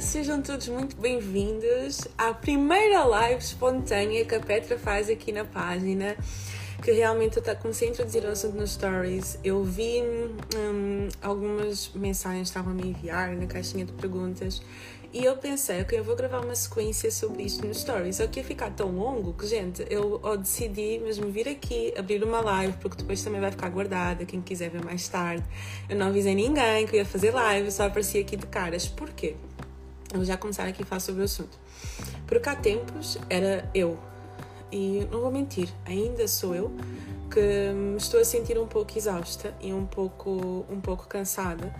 sejam todos muito bem-vindos à primeira live espontânea que a Petra faz aqui na página. Que realmente eu comecei a introduzir o assunto nos stories. Eu vi hum, algumas mensagens que estavam a me enviar na caixinha de perguntas e eu pensei, ok, eu vou gravar uma sequência sobre isto nos stories. Só que ia ficar tão longo que, gente, eu decidi mesmo vir aqui, abrir uma live, porque depois também vai ficar guardada, quem quiser ver mais tarde. Eu não avisei ninguém que eu ia fazer live, só apareci aqui de caras. Por quê? Eu vou já começar aqui a falar sobre o assunto. Porque há tempos era eu. E não vou mentir, ainda sou eu que estou a sentir um pouco exausta e um pouco, um pouco cansada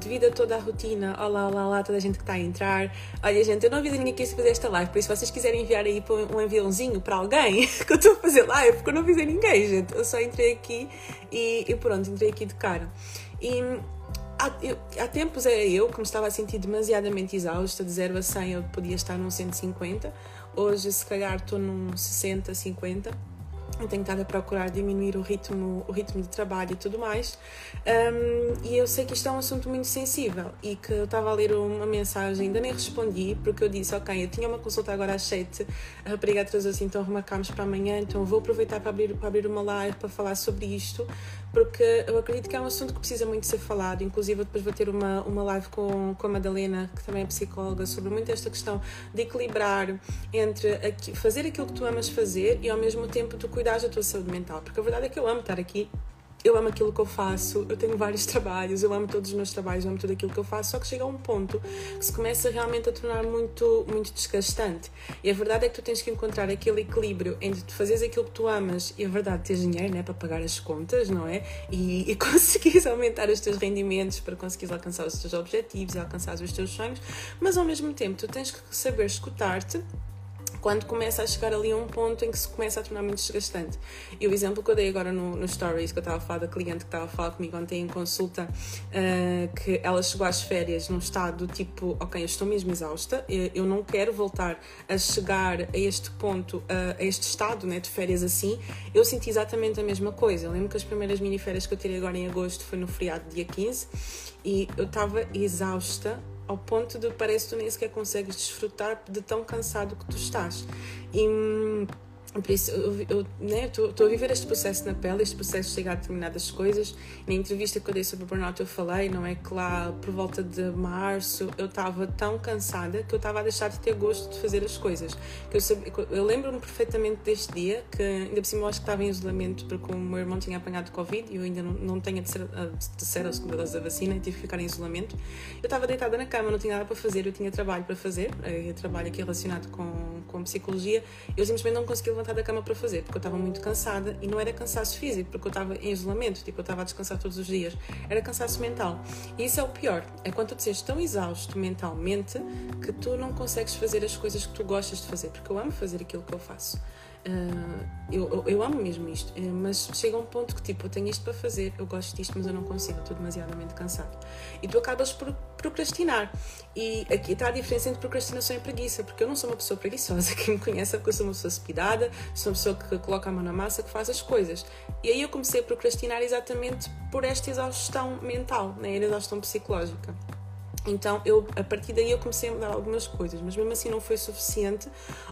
devido a toda a rotina. Olá, olá, olá, toda a gente que está a entrar. Olha, gente, eu não avisei ninguém que ia fazer esta live, por isso, se vocês quiserem enviar aí um aviãozinho para alguém que eu estou a fazer live, porque eu não avisei ninguém, gente. Eu só entrei aqui e, e pronto, entrei aqui de cara. E há, há tempos era eu que me estava a sentir demasiadamente exausta, de 0 a 100 eu podia estar num 150, hoje se calhar estou num 60, 50 eu tenho estado a procurar diminuir o ritmo, o ritmo de trabalho e tudo mais. Um, e eu sei que isto é um assunto muito sensível e que eu estava a ler uma mensagem, ainda nem respondi, porque eu disse: Ok, eu tinha uma consulta agora às 7, a rapariga atrasou assim, então remarcámos para amanhã, então vou aproveitar para abrir, para abrir uma live para falar sobre isto, porque eu acredito que é um assunto que precisa muito ser falado. Inclusive, depois vou ter uma, uma live com, com a Madalena, que também é psicóloga, sobre muito esta questão de equilibrar entre aqui, fazer aquilo que tu amas fazer e ao mesmo tempo tu cuidares da tua saúde mental. Porque a verdade é que eu amo estar aqui eu amo aquilo que eu faço, eu tenho vários trabalhos, eu amo todos os meus trabalhos, eu amo tudo aquilo que eu faço, só que chega a um ponto que se começa realmente a tornar muito, muito desgastante. E a verdade é que tu tens que encontrar aquele equilíbrio entre tu fazeres aquilo que tu amas e a verdade teres dinheiro né, para pagar as contas, não é? E, e conseguires aumentar os teus rendimentos para conseguires alcançar os teus objetivos e alcançar os teus sonhos, mas ao mesmo tempo tu tens que saber escutar-te quando começa a chegar ali a um ponto em que se começa a tornar muito desgastante. E o exemplo que eu dei agora no, no Stories, que eu estava a falar da cliente que estava a falar comigo ontem em consulta, uh, que ela chegou às férias num estado tipo, ok, eu estou mesmo exausta, eu, eu não quero voltar a chegar a este ponto, uh, a este estado né, de férias assim. Eu senti exatamente a mesma coisa. Eu lembro que as primeiras mini férias que eu tirei agora em agosto foi no feriado dia 15 e eu estava exausta ao ponto de parece que tu nem sequer consegues desfrutar de tão cansado que tu estás. E hum, por isso, eu estou né, a viver este processo na pele, este processo de chegar a determinadas coisas. Na entrevista que eu dei sobre o burnout, eu falei, não é? Que lá por volta de março eu estava tão cansada que eu estava a deixar de ter gosto de fazer as coisas. Que eu, eu lembro-me perfeitamente deste dia, que ainda por cima eu acho que estava em isolamento porque o meu irmão tinha apanhado Covid e eu ainda não, não tenho a terceira, a terceira ou segunda dose da vacina e tive que ficar em isolamento. Eu estava deitada na cama, não tinha nada para fazer, eu tinha trabalho para fazer, eu trabalho aqui relacionado com, com psicologia, eu simplesmente não conseguia levantar da cama para fazer, porque eu estava muito cansada e não era cansaço físico, porque eu estava em isolamento, tipo, eu estava a descansar todos os dias, era cansaço mental. E isso é o pior, é quando tu te tão exausto mentalmente que tu não consegues fazer as coisas que tu gostas de fazer, porque eu amo fazer aquilo que eu faço. Uh, eu, eu, amo mesmo isto, uh, mas chega um ponto que tipo, eu tenho isto para fazer, eu gosto disto, mas eu não consigo, estou demasiadamente cansado. E tu acabas por procrastinar. E aqui está a diferença entre procrastinação e preguiça, porque eu não sou uma pessoa preguiçosa. Quem me conhece é porque eu sou uma pessoa cepidada, sou uma pessoa que coloca a mão na massa, que faz as coisas. E aí eu comecei a procrastinar exatamente por esta exaustão mental, né? a exaustão psicológica. Então, eu, a partir daí eu comecei a mudar algumas coisas, mas mesmo assim não foi suficiente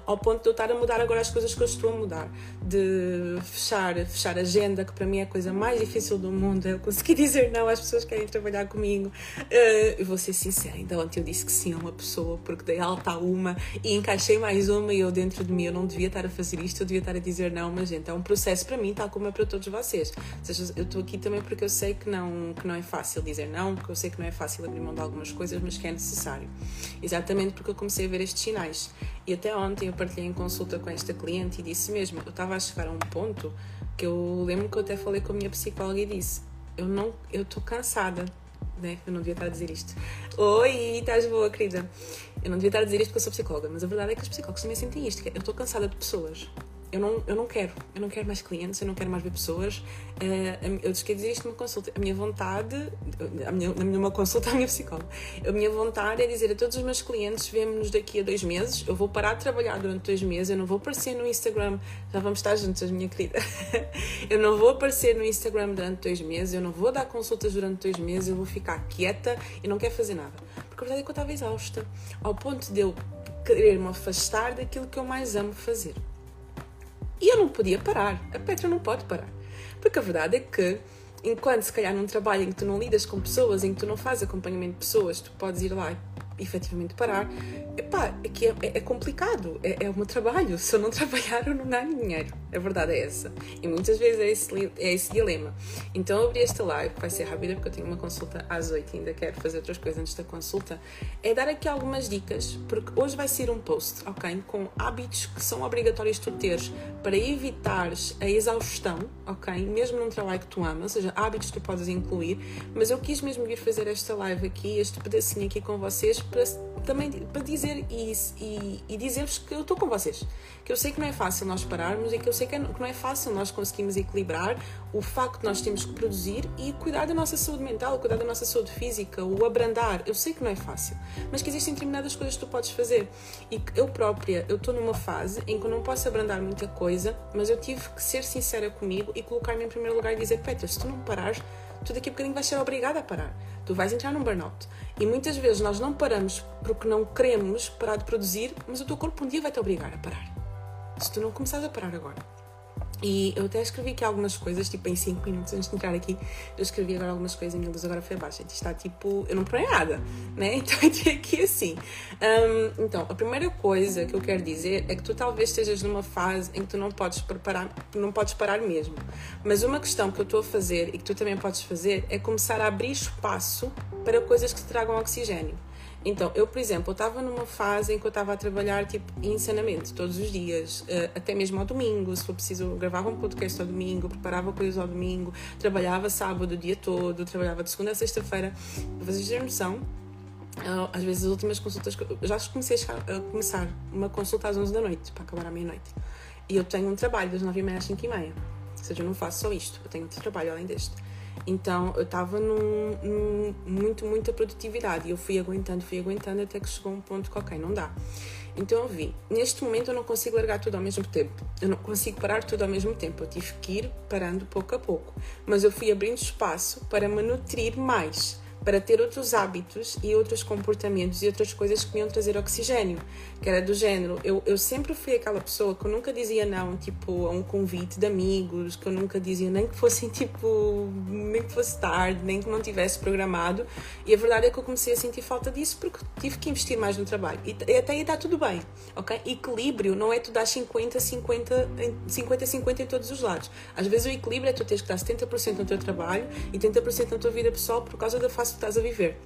ao ponto de eu estar a mudar agora as coisas que eu estou a mudar. De fechar, fechar agenda, que para mim é a coisa mais difícil do mundo, eu conseguir dizer não às pessoas que querem trabalhar comigo. Uh, vou ser sincera, ainda ontem eu disse que sim a uma pessoa, porque dei alta a uma e encaixei mais uma e eu dentro de mim, eu não devia estar a fazer isto, eu devia estar a dizer não, mas gente, é um processo para mim, tal como é para todos vocês. Ou seja, eu estou aqui também porque eu sei que não, que não é fácil dizer não, porque eu sei que não é fácil abrir mão de algumas coisas, mas que é necessário. Exatamente porque eu comecei a ver estes sinais. E até ontem eu partilhei em consulta com esta cliente e disse mesmo, eu estava a chegar a um ponto que eu lembro que eu até falei com a minha psicóloga e disse, eu não, eu estou cansada, né? Eu não devia estar a dizer isto. Oi, estás boa, querida? Eu não devia estar a dizer isto porque eu sou psicóloga, mas a verdade é que os psicólogos também sentem isto, é, eu estou cansada de pessoas eu não, eu não quero, eu não quero mais clientes, eu não quero mais ver pessoas. Uh, eu dizer isto numa consulta. A minha vontade, a minha, numa consulta à minha psicóloga, a minha vontade é dizer a todos os meus clientes: vemo-nos daqui a dois meses, eu vou parar de trabalhar durante dois meses, eu não vou aparecer no Instagram, já vamos estar juntos, minha querida. eu não vou aparecer no Instagram durante dois meses, eu não vou dar consultas durante dois meses, eu vou ficar quieta e não quero fazer nada Porque a verdade é que eu estava exausta, ao ponto de eu querer me afastar daquilo que eu mais amo fazer. E eu não podia parar. A Petra não pode parar. Porque a verdade é que, enquanto se calhar num trabalho em que tu não lidas com pessoas, em que tu não fazes acompanhamento de pessoas, tu podes ir lá efetivamente parar, epá, aqui é, é, é complicado, é, é o meu trabalho. Se eu não trabalhar, eu não ganho dinheiro. A verdade é essa. E muitas vezes é esse, é esse dilema. Então, eu abri esta live, vai ser rápida porque eu tenho uma consulta às 8 e ainda quero fazer outras coisas antes da consulta. É dar aqui algumas dicas, porque hoje vai ser um post, ok? Com hábitos que são obrigatórios tu teres para evitares a exaustão, ok? Mesmo num trabalho que tu amas, ou seja, hábitos que tu podes incluir. Mas eu quis mesmo vir fazer esta live aqui, este pedacinho aqui com vocês, para também para dizer isso e, e dizer-vos que eu estou com vocês. Que eu sei que não é fácil nós pararmos e que eu sei que, é, que não é fácil nós conseguirmos equilibrar o facto de nós temos que produzir e cuidar da nossa saúde mental, cuidar da nossa saúde física, o abrandar. Eu sei que não é fácil, mas que existem determinadas coisas que tu podes fazer. E eu própria, eu estou numa fase em que eu não posso abrandar muita coisa, mas eu tive que ser sincera comigo e colocar-me em primeiro lugar e dizer: Petra, se tu não parares, tu daqui a bocadinho vais ser obrigada a parar. Tu vais entrar num burnout. E muitas vezes nós não paramos porque não queremos parar de produzir, mas o teu corpo um dia vai te obrigar a parar. Se tu não começares a parar agora. E eu até escrevi aqui algumas coisas, tipo em 5 minutos antes de entrar aqui, eu escrevi agora algumas coisas a minha luz agora foi. Isto está tipo, eu não parei nada, né? Então entrei aqui assim. Um, então, a primeira coisa que eu quero dizer é que tu talvez estejas numa fase em que tu não podes preparar, não podes parar mesmo. Mas uma questão que eu estou a fazer e que tu também podes fazer é começar a abrir espaço para coisas que te tragam oxigênio. Então, eu, por exemplo, estava numa fase em que eu estava a trabalhar tipo insanamente, todos os dias, eh, até mesmo ao domingo, se for preciso, gravava um podcast ao domingo, preparava coisas ao domingo, trabalhava sábado o dia todo, trabalhava de segunda a sexta-feira. Para vocês terem noção, às vezes as últimas consultas, eu já comecei a começar uma consulta às 11 da noite, para acabar à meia-noite. E eu tenho um trabalho das 9 e meia às 5 e meia. Ou seja, eu não faço só isto, eu tenho outro trabalho além deste. Então eu estava num, num, muito, muita produtividade. E eu fui aguentando, fui aguentando até que chegou um ponto que, ok, não dá. Então eu vi, neste momento eu não consigo largar tudo ao mesmo tempo, eu não consigo parar tudo ao mesmo tempo, eu tive que ir parando pouco a pouco, mas eu fui abrindo espaço para me nutrir mais para ter outros hábitos e outros comportamentos e outras coisas que me iam trazer oxigênio, que era do género, eu, eu sempre fui aquela pessoa que eu nunca dizia não, tipo, a um convite de amigos, que eu nunca dizia nem que fossem, tipo, nem que fosse tarde, nem que não tivesse programado, e a verdade é que eu comecei a sentir falta disso porque tive que investir mais no trabalho, e, e até aí está tudo bem, ok? Equilíbrio não é tu dar 50, 50, 50, 50 em todos os lados. Às vezes o equilíbrio é tu teres que dar 70% no teu trabalho e 30% na tua vida pessoal por causa da face estás a viver.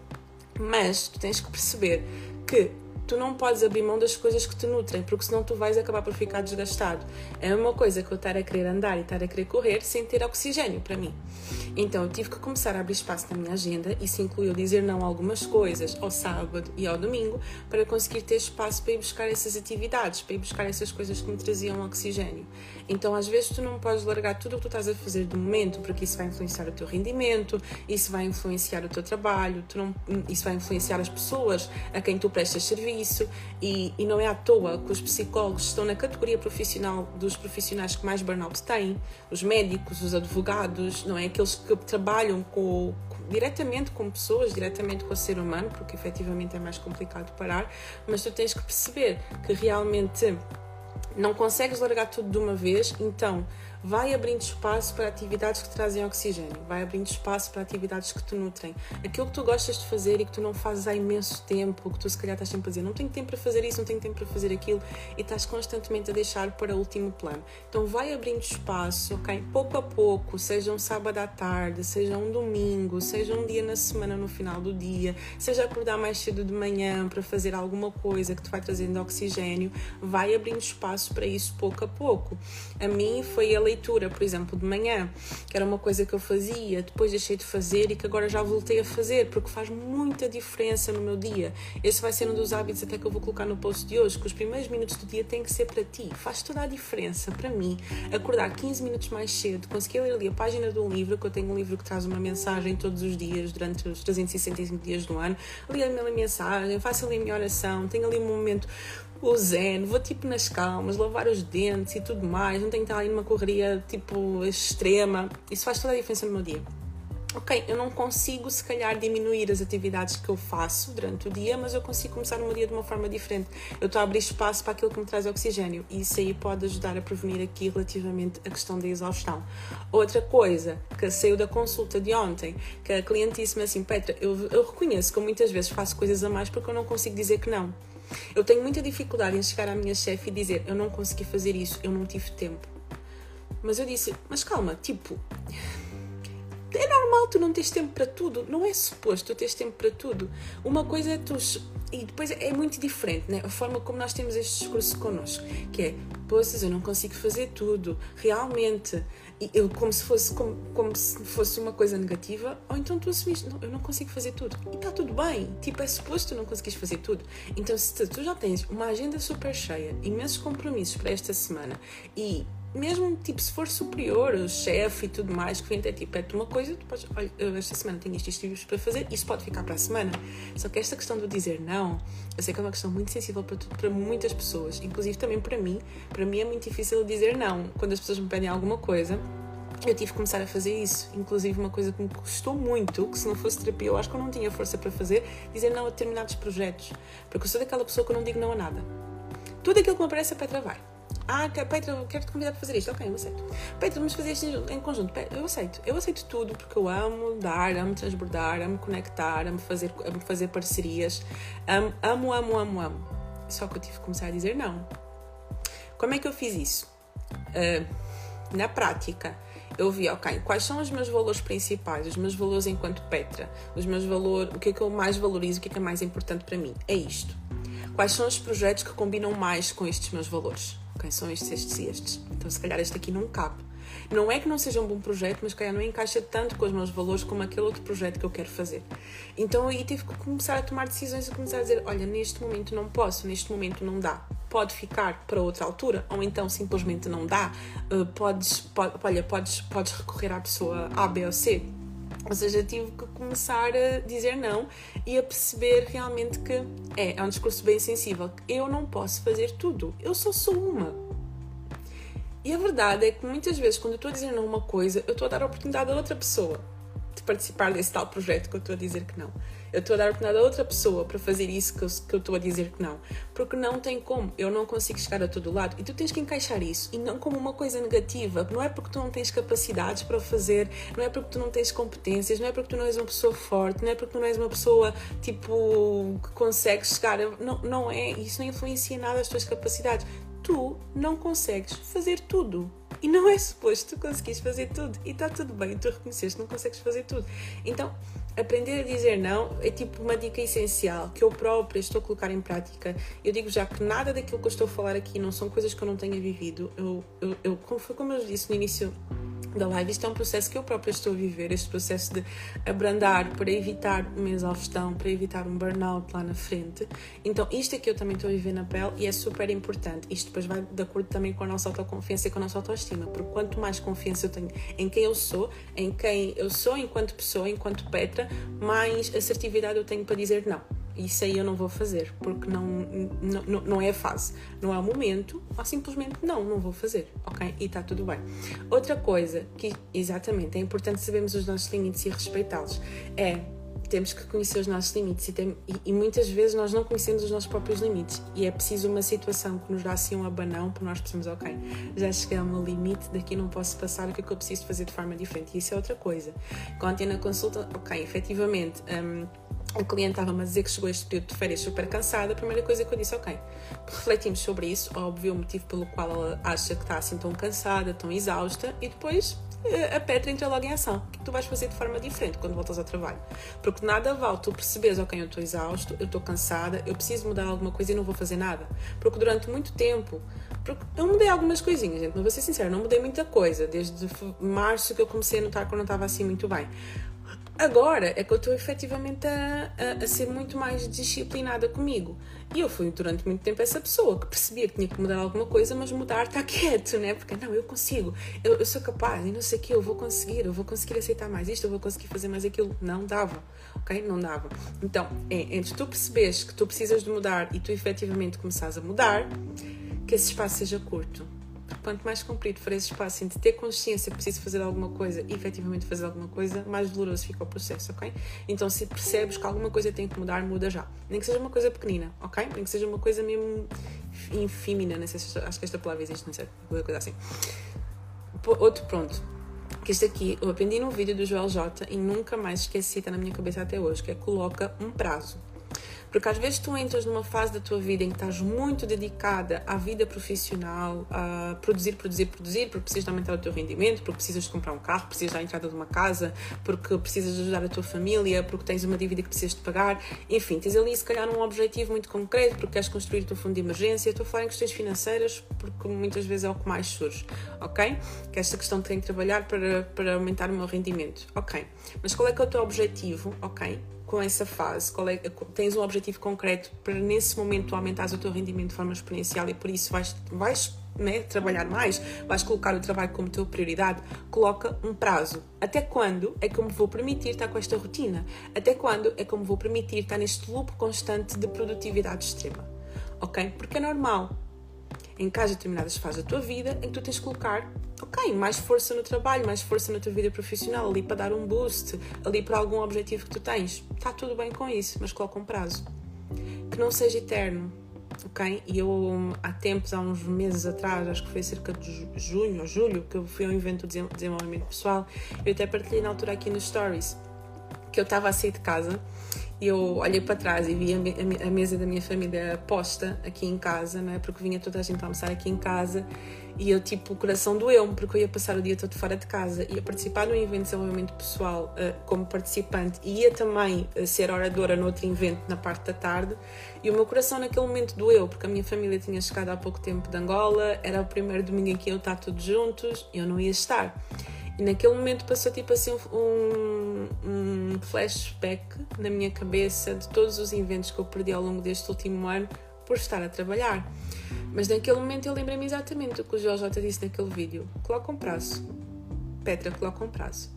Mas tu tens que perceber que tu não podes abrir mão das coisas que te nutrem, porque senão tu vais acabar por ficar desgastado. É uma coisa que eu estar a querer andar e estar a querer correr sem ter oxigênio para mim. Então eu tive que começar a abrir espaço na minha agenda, isso incluiu dizer não a algumas coisas ao sábado e ao domingo, para conseguir ter espaço para ir buscar essas atividades, para ir buscar essas coisas que me traziam oxigênio. Então às vezes tu não podes largar tudo o que tu estás a fazer de momento, porque isso vai influenciar o teu rendimento, isso vai influenciar o teu trabalho, não, isso vai influenciar as pessoas a quem tu prestas serviço e, e não é à toa que os psicólogos estão na categoria profissional dos profissionais que mais burnout têm, os médicos, os advogados, não é? Aqueles que trabalham com, diretamente com pessoas, diretamente com o ser humano, porque efetivamente é mais complicado parar, mas tu tens que perceber que realmente não consegues largar tudo de uma vez, então vai abrindo espaço para atividades que trazem oxigênio, vai abrindo espaço para atividades que te nutrem. Aquilo que tu gostas de fazer e que tu não fazes há imenso tempo, que tu se calhar estás sempre a dizer, não tenho tempo para fazer isso, não tenho tempo para fazer aquilo, e estás constantemente a deixar para o último plano. Então vai abrindo espaço, ok? Pouco a pouco, seja um sábado à tarde, seja um domingo, seja um dia na semana no final do dia, seja acordar mais cedo de manhã para fazer alguma coisa que te vai trazendo oxigênio, vai abrindo espaço para isso pouco a pouco. A mim foi a leitura, por exemplo, de manhã, que era uma coisa que eu fazia, depois deixei de fazer e que agora já voltei a fazer, porque faz muita diferença no meu dia. Esse vai ser um dos hábitos até que eu vou colocar no post de hoje, que os primeiros minutos do dia têm que ser para ti. Faz toda a diferença para mim. Acordar 15 minutos mais cedo, conseguir ler ali a página de um livro, que eu tenho um livro que traz uma mensagem todos os dias, durante os 365 dias do ano, li a minha mensagem, faço ali a minha oração, tenho ali um momento o zen, vou tipo nas calmas, lavar os dentes e tudo mais, não tenho que estar ali numa correria tipo extrema. Isso faz toda a diferença no meu dia. ok, eu não consigo se calhar diminuir as atividades que eu faço durante o dia, mas eu consigo começar o meu dia de uma forma diferente. Eu estou a abrir espaço para aquilo que me traz oxigênio e isso aí pode ajudar a prevenir aqui relativamente a questão da exaustão. Outra coisa que saiu da consulta de ontem, que a cliente disse-me assim, Petra, eu, eu reconheço que eu muitas vezes faço coisas a mais porque eu não consigo dizer que não. Eu tenho muita dificuldade em chegar à minha chefe e dizer eu não consegui fazer isso, eu não tive tempo. Mas eu disse, mas calma, tipo, é normal tu não tens tempo para tudo, não é suposto tu teres tempo para tudo. Uma coisa é tu. E depois é muito diferente, né? A forma como nós temos este discurso connosco, que é, poças, eu não consigo fazer tudo, realmente. E eu, como se fosse como, como se fosse uma coisa negativa, ou então tu assumiste, não, eu não consigo fazer tudo. E está tudo bem, tipo, é suposto tu não conseguires fazer tudo. Então, se tu já tens uma agenda super cheia, imensos compromissos para esta semana e mesmo tipo se for superior, o chefe e tudo mais, que vem até tipo, é uma coisa, podes, olha, esta semana tenho isto e isto para fazer, isso pode ficar para a semana. Só que esta questão de dizer não, eu sei que é uma questão muito sensível para, para muitas pessoas, inclusive também para mim. Para mim é muito difícil dizer não quando as pessoas me pedem alguma coisa. Eu tive que começar a fazer isso, inclusive uma coisa que me custou muito, que se não fosse terapia eu acho que eu não tinha força para fazer, dizer não a determinados projetos. Porque eu sou daquela pessoa que eu não digo não a nada. Tudo aquilo que me aparece, a Petra vai. Ah, Petra, quero te convidar para fazer isto. Ok, eu aceito. Petra, vamos fazer isto em conjunto. Eu aceito. Eu aceito tudo porque eu amo dar, amo transbordar, amo conectar, amo fazer, amo fazer parcerias. Amo, amo, amo, amo, amo. Só que eu tive que começar a dizer não. Como é que eu fiz isso? Uh, na prática, eu vi, ok, quais são os meus valores principais, os meus valores enquanto Petra, os meus valores, o que é que eu mais valorizo, o que é que é mais importante para mim? É isto. Quais são os projetos que combinam mais com estes meus valores? Ok, são estes, estes e estes. Então, se calhar este aqui não cabe. Não é que não seja um bom projeto, mas calhar não encaixa tanto com os meus valores como aquele outro projeto que eu quero fazer. Então aí tive que começar a tomar decisões e começar a dizer: olha, neste momento não posso, neste momento não dá. Pode ficar para outra altura, ou então simplesmente não dá. Uh, podes, pode, olha, podes, podes recorrer à pessoa A, B ou C ou seja, tive que começar a dizer não e a perceber realmente que é, é um discurso bem sensível. Eu não posso fazer tudo, eu só sou uma. E a verdade é que muitas vezes, quando eu estou a dizer não uma coisa, eu estou a dar a oportunidade a outra pessoa de participar desse tal projeto que eu estou a dizer que não. Eu estou a dar oportunidade a outra pessoa para fazer isso que eu, que eu estou a dizer que não. Porque não tem como. Eu não consigo chegar a todo lado. E tu tens que encaixar isso. E não como uma coisa negativa. Não é porque tu não tens capacidades para fazer, não é porque tu não tens competências, não é porque tu não és uma pessoa forte, não é porque tu não és uma pessoa tipo que consegue chegar. Não, não é. Isso não influencia nada as tuas capacidades. Tu não consegues fazer tudo. E não é suposto tu conseguires fazer tudo. E está tudo bem, tu reconheceste, não consegues fazer tudo. Então, aprender a dizer não é tipo uma dica essencial que eu própria estou a colocar em prática. Eu digo já que nada daquilo que eu estou a falar aqui não são coisas que eu não tenha vivido. Eu, eu, eu como foi como eu disse no início da live, isto é um processo que eu própria estou a viver, este processo de abrandar para evitar uma exaustão, para evitar um burnout lá na frente. Então, isto é que eu também estou a viver na pele e é super importante. Isto depois vai de acordo também com a nossa autoconfiança e com a nossa autoestima, porque quanto mais confiança eu tenho em quem eu sou, em quem eu sou enquanto pessoa, enquanto Petra, mais assertividade eu tenho para dizer não isso aí eu não vou fazer, porque não, não, não é a fase, não é o momento, ou simplesmente não, não vou fazer, ok? E está tudo bem. Outra coisa que, exatamente, é importante sabermos os nossos limites e respeitá-los, é temos que conhecer os nossos limites e, tem, e, e, muitas vezes nós não conhecemos os nossos próprios limites e é preciso uma situação que nos dá assim um abanão para nós percebermos, ok, já cheguei ao meu limite, daqui não posso passar, o que é que eu preciso fazer de forma diferente? E isso é outra coisa. Ontem na consulta, ok, efetivamente, um, a cliente estava-me a dizer que chegou este período de férias super cansada, a primeira coisa que eu disse, ok, refletimos sobre isso, óbvio o motivo pelo qual ela acha que está assim tão cansada, tão exausta, e depois a Petra entra logo em ação. O que tu vais fazer de forma diferente quando voltas ao trabalho? Porque nada vale tu percebes, ok, eu estou exausto, eu estou cansada, eu preciso mudar alguma coisa e não vou fazer nada. Porque durante muito tempo, eu mudei algumas coisinhas, gente, mas vou ser sincera, não mudei muita coisa. Desde março que eu comecei a notar que eu não estava assim muito bem. Agora é que eu estou efetivamente a, a, a, ser muito mais disciplinada comigo. E eu fui durante muito tempo essa pessoa que percebia que tinha que mudar alguma coisa, mas mudar está quieto, né? Porque não, eu consigo, eu, eu, sou capaz, e não sei o que, eu vou conseguir, eu vou conseguir aceitar mais isto, eu vou conseguir fazer mais aquilo. Não dava, ok? Não dava. Então, é, entre tu percebes que tu precisas de mudar e tu efetivamente começares a mudar, que esse espaço seja curto quanto mais comprido for esse espaço entre ter consciência preciso fazer alguma coisa e efetivamente fazer alguma coisa, mais doloroso fica o processo, ok? Então se percebes que alguma coisa tem que mudar, muda já. Nem que seja uma coisa pequenina, ok? Nem que seja uma coisa mesmo infímina, não sei se acho que esta palavra existe, não sei, qualquer coisa assim. Outro pronto. Que este aqui eu aprendi num vídeo do Joel J e nunca mais esqueci, está na minha cabeça até hoje, que é coloca um prazo porque às vezes tu entras numa fase da tua vida em que estás muito dedicada à vida profissional, a produzir, produzir, produzir, porque precisas de aumentar o teu rendimento, porque precisas de comprar um carro, precisas da entrada de uma casa, porque precisas de ajudar a tua família, porque tens uma dívida que precisas de pagar. Enfim, tens ali se calhar um objetivo muito concreto, porque queres construir o teu fundo de emergência. Estou a falar em questões financeiras, porque muitas vezes é o que mais surge, ok? Que esta questão tem que trabalhar para, para aumentar o meu rendimento, ok? Mas qual é que é o teu objetivo, ok? Com essa fase? Qual é, tens um objetivo concreto para nesse momento aumentares o teu rendimento de forma exponencial e por isso vais, vais né, trabalhar mais, vais colocar o trabalho como tua prioridade, coloca um prazo. Até quando é que eu me vou permitir estar com esta rotina? Até quando é que eu me vou permitir estar neste loop constante de produtividade extrema? Ok? Porque é normal em caso determinadas fases da tua vida em que tu tens de colocar, ok, mais força no trabalho, mais força na tua vida profissional, ali para dar um boost, ali para algum objetivo que tu tens. Está tudo bem com isso, mas coloca um prazo. Que não seja eterno, ok? E eu, há tempos, há uns meses atrás, acho que foi cerca de junho ou julho, que eu fui a um evento de desenvolvimento pessoal, eu até partilhei na altura aqui nos stories, que eu estava a sair de casa eu olhei para trás e vi a, mesa da minha família posta aqui em casa, não é? Porque vinha toda a gente a almoçar aqui em casa e eu, tipo, o coração doeu-me porque eu ia passar o dia todo fora de casa, ia participar num evento de desenvolvimento pessoal uh, como participante e ia também uh, ser oradora no outro evento na parte da tarde e o meu coração naquele momento doeu porque a minha família tinha chegado há pouco tempo de Angola, era o primeiro domingo em que eu estar todos juntos e eu não ia estar. E naquele momento passou tipo assim um, um flashback na minha cabeça de todos os eventos que eu perdi ao longo deste último ano por estar a trabalhar. Mas naquele momento eu lembrei-me exatamente do que o JJ disse naquele vídeo. Coloca um prazo. Petra, coloca um prazo.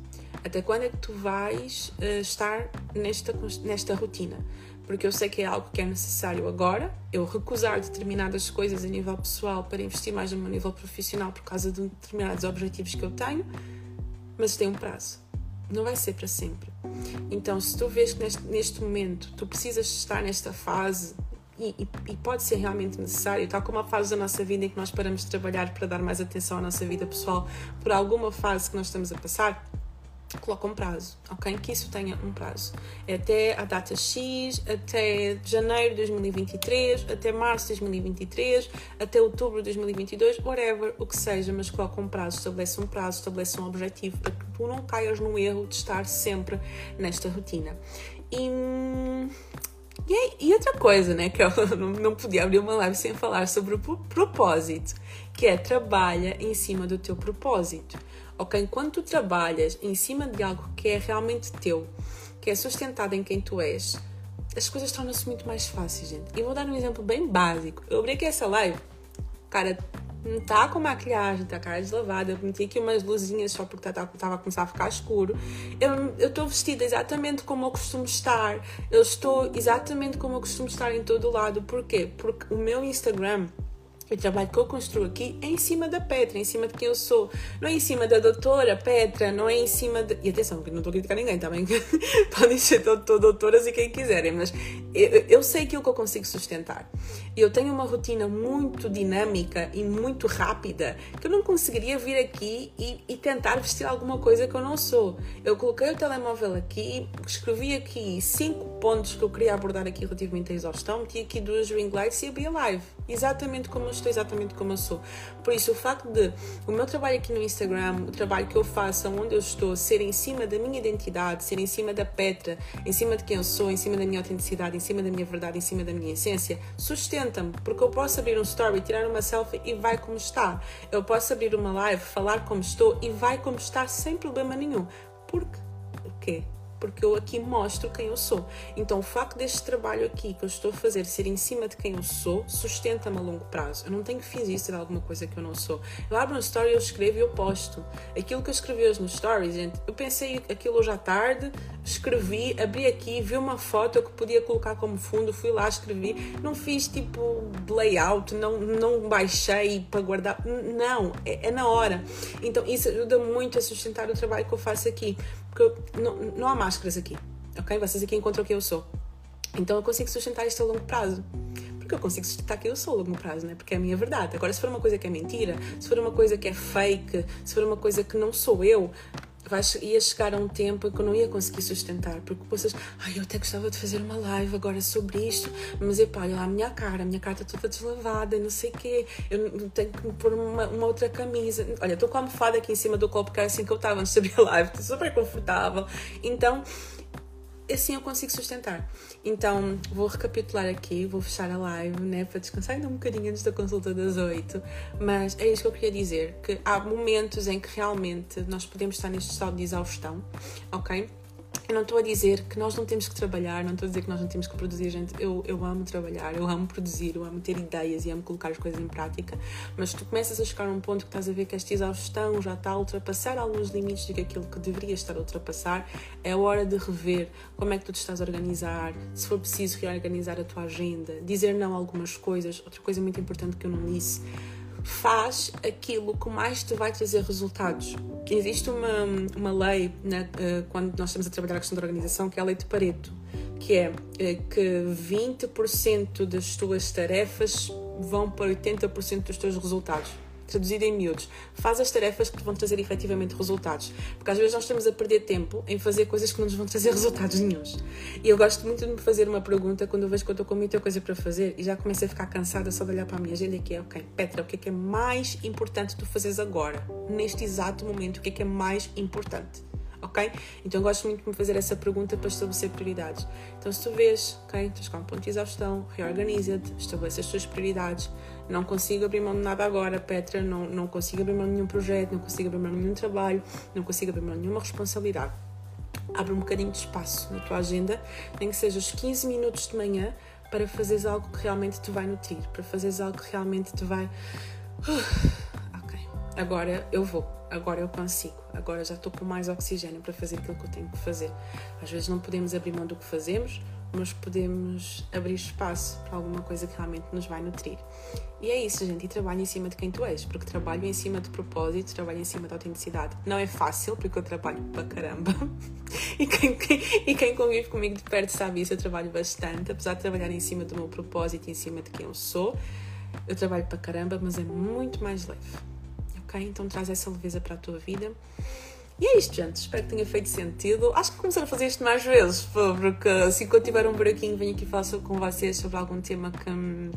Até quando é que tu vais uh, estar nesta, nesta rotina? Porque eu sei que é algo que é necessário agora, eu recusar determinadas coisas a nível pessoal para investir mais no meu nível profissional por causa de determinados objetivos que eu tenho, mas tem um prazo. Não vai ser para sempre. Então, se tu vês que neste, neste momento tu precisas estar nesta fase e, e, e, pode ser realmente necessário, tal como a fase da nossa vida em que nós paramos de trabalhar para dar mais atenção à nossa vida pessoal, por alguma fase que nós estamos a passar, coloca um prazo, ok? Que isso tenha um prazo. É até a data X, até janeiro de 2023, até março de 2023, até outubro de 2022, whatever, o que seja, mas coloca um prazo, estabelece um prazo, estabelece um objetivo para que tu não caias no erro de estar sempre nesta rotina. E, e, e outra coisa, né, que eu não podia abrir uma live sem falar sobre o propósito, que é trabalha em cima do teu propósito ok? Enquanto tu trabalhas em cima de algo que é realmente teu, que é sustentado em quem tu és, as coisas tornam-se muito mais fáceis, gente. E vou dar um exemplo bem básico. Eu abri aqui essa live, cara, não tá com maquiagem, tá cara deslavada. Eu meti aqui umas luzinhas só porque tava, tava a começar a ficar escuro. Eu, tô vestida exatamente como eu costumo estar. Eu estou exatamente como eu costumo estar em todo lado. Por quê? Porque o meu Instagram o trabalho que eu construo aqui é em cima da Petra, é em cima de quem eu sou. Não é em cima da doutora Petra, não é em cima de. E atenção, que não estou a criticar ninguém, também. Tá Podem ser doutor, doutoras e quem quiserem, mas eu, eu sei aquilo que eu consigo sustentar. Eu tenho uma rotina muito dinâmica e muito rápida que eu não conseguiria vir aqui e, e tentar vestir alguma coisa que eu não sou. Eu coloquei o telemóvel aqui, escrevi aqui cinco pontos que eu queria abordar aqui relativamente à exaustão, meti aqui duas ring lights e a live. Exatamente como eu estou exatamente como eu sou. Por isso, o facto de o meu trabalho aqui no Instagram, o trabalho que eu faço, onde eu estou, ser em cima da minha identidade, ser em cima da Petra, em cima de quem eu sou, em cima da minha autenticidade, em cima da minha verdade, em cima da minha essência, sustenta-me, porque eu posso abrir um story, tirar uma selfie e vai como está. Eu posso abrir uma live, falar como estou e vai como está sem problema nenhum. Porque o quê? Porque eu aqui mostro quem eu sou. Então, o facto deste trabalho aqui que eu estou a fazer ser em cima de quem eu sou, sustenta-me a longo prazo. Eu não tenho que fingir ser alguma coisa que eu não sou. Eu abro um story, eu escrevo e eu posto. Aquilo que eu escrevi hoje nos stories, gente, eu pensei aquilo hoje à tarde, escrevi, abri aqui, vi uma foto que podia colocar como fundo, fui lá, escrevi. Não fiz tipo layout, não, não baixei para guardar. Não, é, é na hora. Então, isso ajuda muito a sustentar o trabalho que eu faço aqui. Porque eu, não, não há máscaras aqui, ok? Vocês aqui encontram quem eu sou. Então eu consigo sustentar isto a longo prazo. Porque eu consigo sustentar quem eu sou a longo prazo, né? Porque é a minha verdade. Agora, se for uma coisa que é mentira, se for uma coisa que é fake, se for uma coisa que não sou eu, vai, ia chegar a um tempo em que eu não ia conseguir sustentar, porque vocês, ai, eu até gostava de fazer uma live agora sobre isto, mas epá, olha lá a minha cara, a minha cara está toda deslavada, não sei o quê, eu tenho que pôr uma, uma, outra camisa. Olha, estou com a almofada aqui em cima do copo, que era assim que eu estava antes de abrir a live, estou super confortável. Então, assim eu consigo sustentar. Então, vou recapitular aqui, vou fechar a live, né, para descansar ainda um bocadinho antes da consulta das 8, mas é isso que eu queria dizer, que há momentos em que realmente nós podemos estar neste estado de exaustão, ok? Eu não estou a dizer que nós não temos que trabalhar, não estou a dizer que nós não temos que produzir, gente. Eu, eu amo trabalhar, eu amo produzir, eu amo ter ideias e amo colocar as coisas em prática. Mas tu começas a chegar a um ponto que estás a ver que esta exaustão já está a ultrapassar alguns limites de aquilo que deveria estar a ultrapassar. É hora de rever como é que tu te estás a organizar, se for preciso reorganizar a tua agenda, dizer não a algumas coisas. Outra coisa muito importante que eu não disse faz aquilo que mais te vai trazer resultados. Existe uma, uma lei né, quando nós estamos a trabalhar a questão da organização, que é a lei de Pareto, que é eh, que 20% das tuas tarefas vão para 80% dos teus resultados traduzido em miúdos, faz as tarefas que vão trazer efetivamente resultados. Porque às vezes nós estamos a perder tempo em fazer coisas que não nos vão trazer resultados nenhums. E eu gosto muito de me fazer uma pergunta quando eu vejo que eu estou com muita coisa para fazer e já começo a ficar cansada só de olhar para a minha agenda que é, ok, Petra, o que é que é mais importante tu fazeres agora, neste exato momento, o que é que é mais importante? ok? Então gosto muito de me fazer essa pergunta para estabelecer prioridades. Então se tu vês, ok, estás com um ponto de exaustão, reorganiza-te, estabelece as tuas prioridades. Não consigo abrir mão de nada agora, Petra, não, não consigo abrir mão de nenhum projeto, não consigo abrir mão de nenhum trabalho, não consigo abrir mão de nenhuma responsabilidade. Abre um bocadinho de espaço na tua agenda, nem que seja os 15 minutos de manhã, para fazeres algo que realmente te vai nutrir, para fazeres algo que realmente te vai. ok, agora eu vou agora eu consigo, agora já estou com mais oxigênio para fazer aquilo que eu tenho que fazer. Às vezes não podemos abrir mão do que fazemos, mas podemos abrir espaço para alguma coisa que realmente nos vai nutrir. E é isso, gente, e trabalho em cima de quem tu és, porque trabalho em cima de propósito, trabalho em cima de autenticidade. Não é fácil, porque eu trabalho para caramba. e, quem, quem, e quem convive comigo de perto sabe isso, eu trabalho bastante, apesar de trabalhar em cima do meu propósito, em cima de quem eu sou. Eu trabalho para caramba, mas é muito mais leve então traz essa leveza para a tua vida. E é isto, gente. Espero que tenha feito sentido. Acho que começar a fazer isto mais vezes, porque assim quando tiver um buraquinho, venho aqui falar com vocês sobre algum tema que hum,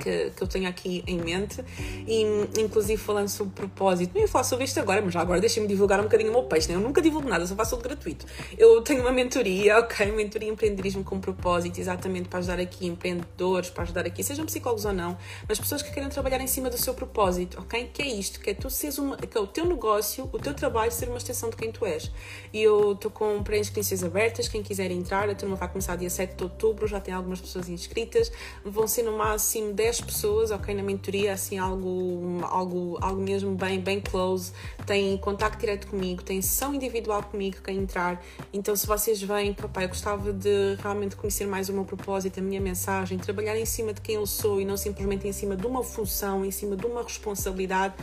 que, que eu tenho aqui em mente, e inclusive falando sobre propósito. Não ia falar sobre isto agora, mas já agora deixem-me divulgar um bocadinho o meu peixe, né? Eu nunca divulgo nada, só faço tudo gratuito. Eu tenho uma mentoria, ok? Mentoria empreendedorismo com propósito, exatamente para ajudar aqui empreendedores, para ajudar aqui, sejam psicólogos ou não, mas pessoas que querem trabalhar em cima do seu propósito, ok? Que é isto, que é tu seres uma, que é o teu negócio, o teu trabalho ser uma extensão de quem tu és. E eu estou com pré-inscrições abertas, quem quiser entrar, a turma vai começar dia 7 de outubro, já tem algumas pessoas inscritas, vão ser no máximo 10 10 pessoas, ok, na mentoria, assim, algo, algo, algo mesmo bem, bem close, têm contacto direto comigo, têm sessão individual comigo, quem entrar. Então, se vocês vêm, papai, eu gostava de realmente conhecer mais o meu propósito, a minha mensagem, trabalhar em cima de quem eu sou e não simplesmente em cima de uma função, em cima de uma responsabilidade,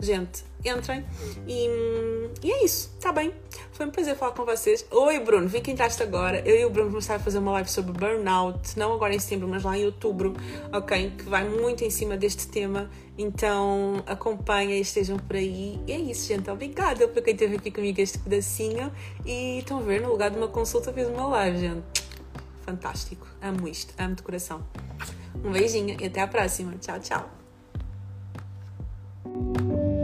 gente, entrem. E, e é isso, tá bem? Foi um prazer falar com vocês. Oi, Bruno, vi que entraste agora. Eu e o Bruno estar a fazer uma live sobre burnout, não agora em setembro, mas lá em outubro, ok? Que vai muito em cima deste tema. Então acompanha e estejam por aí. E é isso, gente. Obrigada por quem esteve aqui comigo este pedacinho. E estão a ver, no lugar de uma consulta, fiz uma live, gente. Fantástico. Amo isto. Amo de coração. Um beijinho e até a próxima. Tchau, tchau. Thank you.